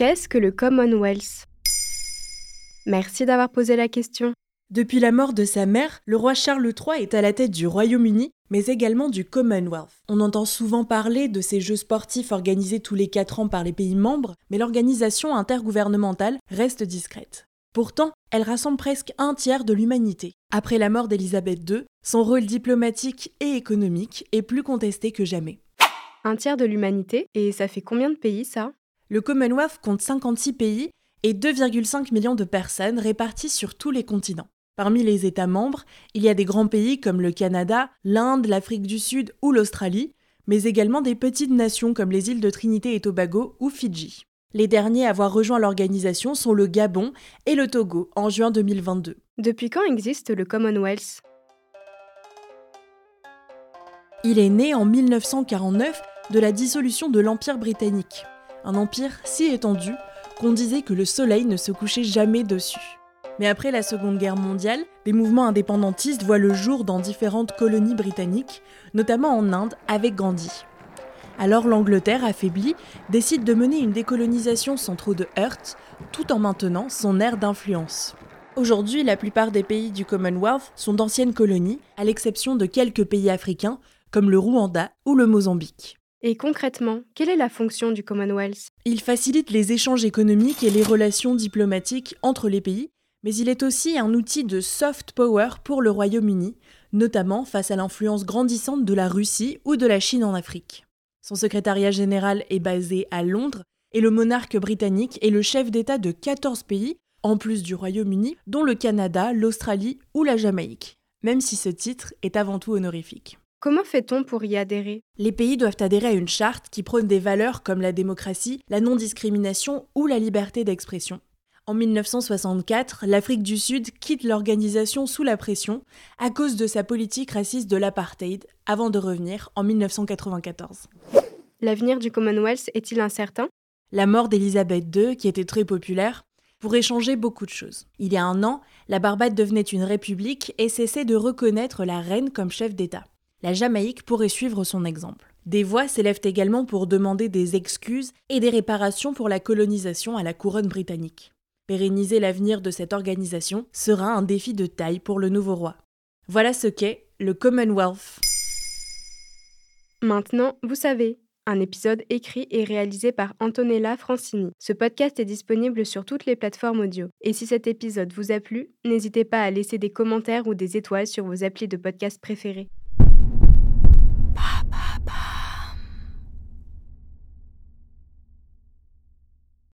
Qu'est-ce que le Commonwealth? Merci d'avoir posé la question. Depuis la mort de sa mère, le roi Charles III est à la tête du Royaume-Uni, mais également du Commonwealth. On entend souvent parler de ces jeux sportifs organisés tous les 4 ans par les pays membres, mais l'organisation intergouvernementale reste discrète. Pourtant, elle rassemble presque un tiers de l'humanité. Après la mort d'Elisabeth II, son rôle diplomatique et économique est plus contesté que jamais. Un tiers de l'humanité? Et ça fait combien de pays ça? Le Commonwealth compte 56 pays et 2,5 millions de personnes réparties sur tous les continents. Parmi les États membres, il y a des grands pays comme le Canada, l'Inde, l'Afrique du Sud ou l'Australie, mais également des petites nations comme les îles de Trinité et Tobago ou Fidji. Les derniers à avoir rejoint l'organisation sont le Gabon et le Togo en juin 2022. Depuis quand existe le Commonwealth? Il est né en 1949 de la dissolution de l'Empire britannique, un empire si étendu qu'on disait que le soleil ne se couchait jamais dessus. Mais après la Seconde Guerre mondiale, des mouvements indépendantistes voient le jour dans différentes colonies britanniques, notamment en Inde avec Gandhi. Alors l'Angleterre, affaiblie, décide de mener une décolonisation sans trop de heurts, tout en maintenant son aire d'influence. Aujourd'hui, la plupart des pays du Commonwealth sont d'anciennes colonies, à l'exception de quelques pays africains, comme le Rwanda ou le Mozambique. Et concrètement, quelle est la fonction du Commonwealth? Il facilite les échanges économiques et les relations diplomatiques entre les pays, mais il est aussi un outil de soft power pour le Royaume-Uni, notamment face à l'influence grandissante de la Russie ou de la Chine en Afrique. Son secrétariat général est basé à Londres et le monarque britannique est le chef d'État de 14 pays, en plus du Royaume-Uni, dont le Canada, l'Australie ou la Jamaïque, même si ce titre est avant tout honorifique. Comment fait-on pour y adhérer? Les pays doivent adhérer à une charte qui prône des valeurs comme la démocratie, la non-discrimination ou la liberté d'expression. En 1964, l'Afrique du Sud quitte l'organisation sous la pression à cause de sa politique raciste de l'apartheid, avant de revenir en 1994. L'avenir du Commonwealth est-il incertain? La mort d'Elisabeth II, qui était très populaire, pourrait changer beaucoup de choses. Il y a un an, la Barbade devenait une république et cessait de reconnaître la reine comme chef d'État. La Jamaïque pourrait suivre son exemple. Des voix s'élèvent également pour demander des excuses et des réparations pour la colonisation à la couronne britannique. Pérenniser l'avenir de cette organisation sera un défi de taille pour le nouveau roi. Voilà ce qu'est le Commonwealth. Maintenant, vous savez, un épisode écrit et réalisé par Antonella Francini. Ce podcast est disponible sur toutes les plateformes audio. Et si cet épisode vous a plu, n'hésitez pas à laisser des commentaires ou des étoiles sur vos applis de podcast préférés.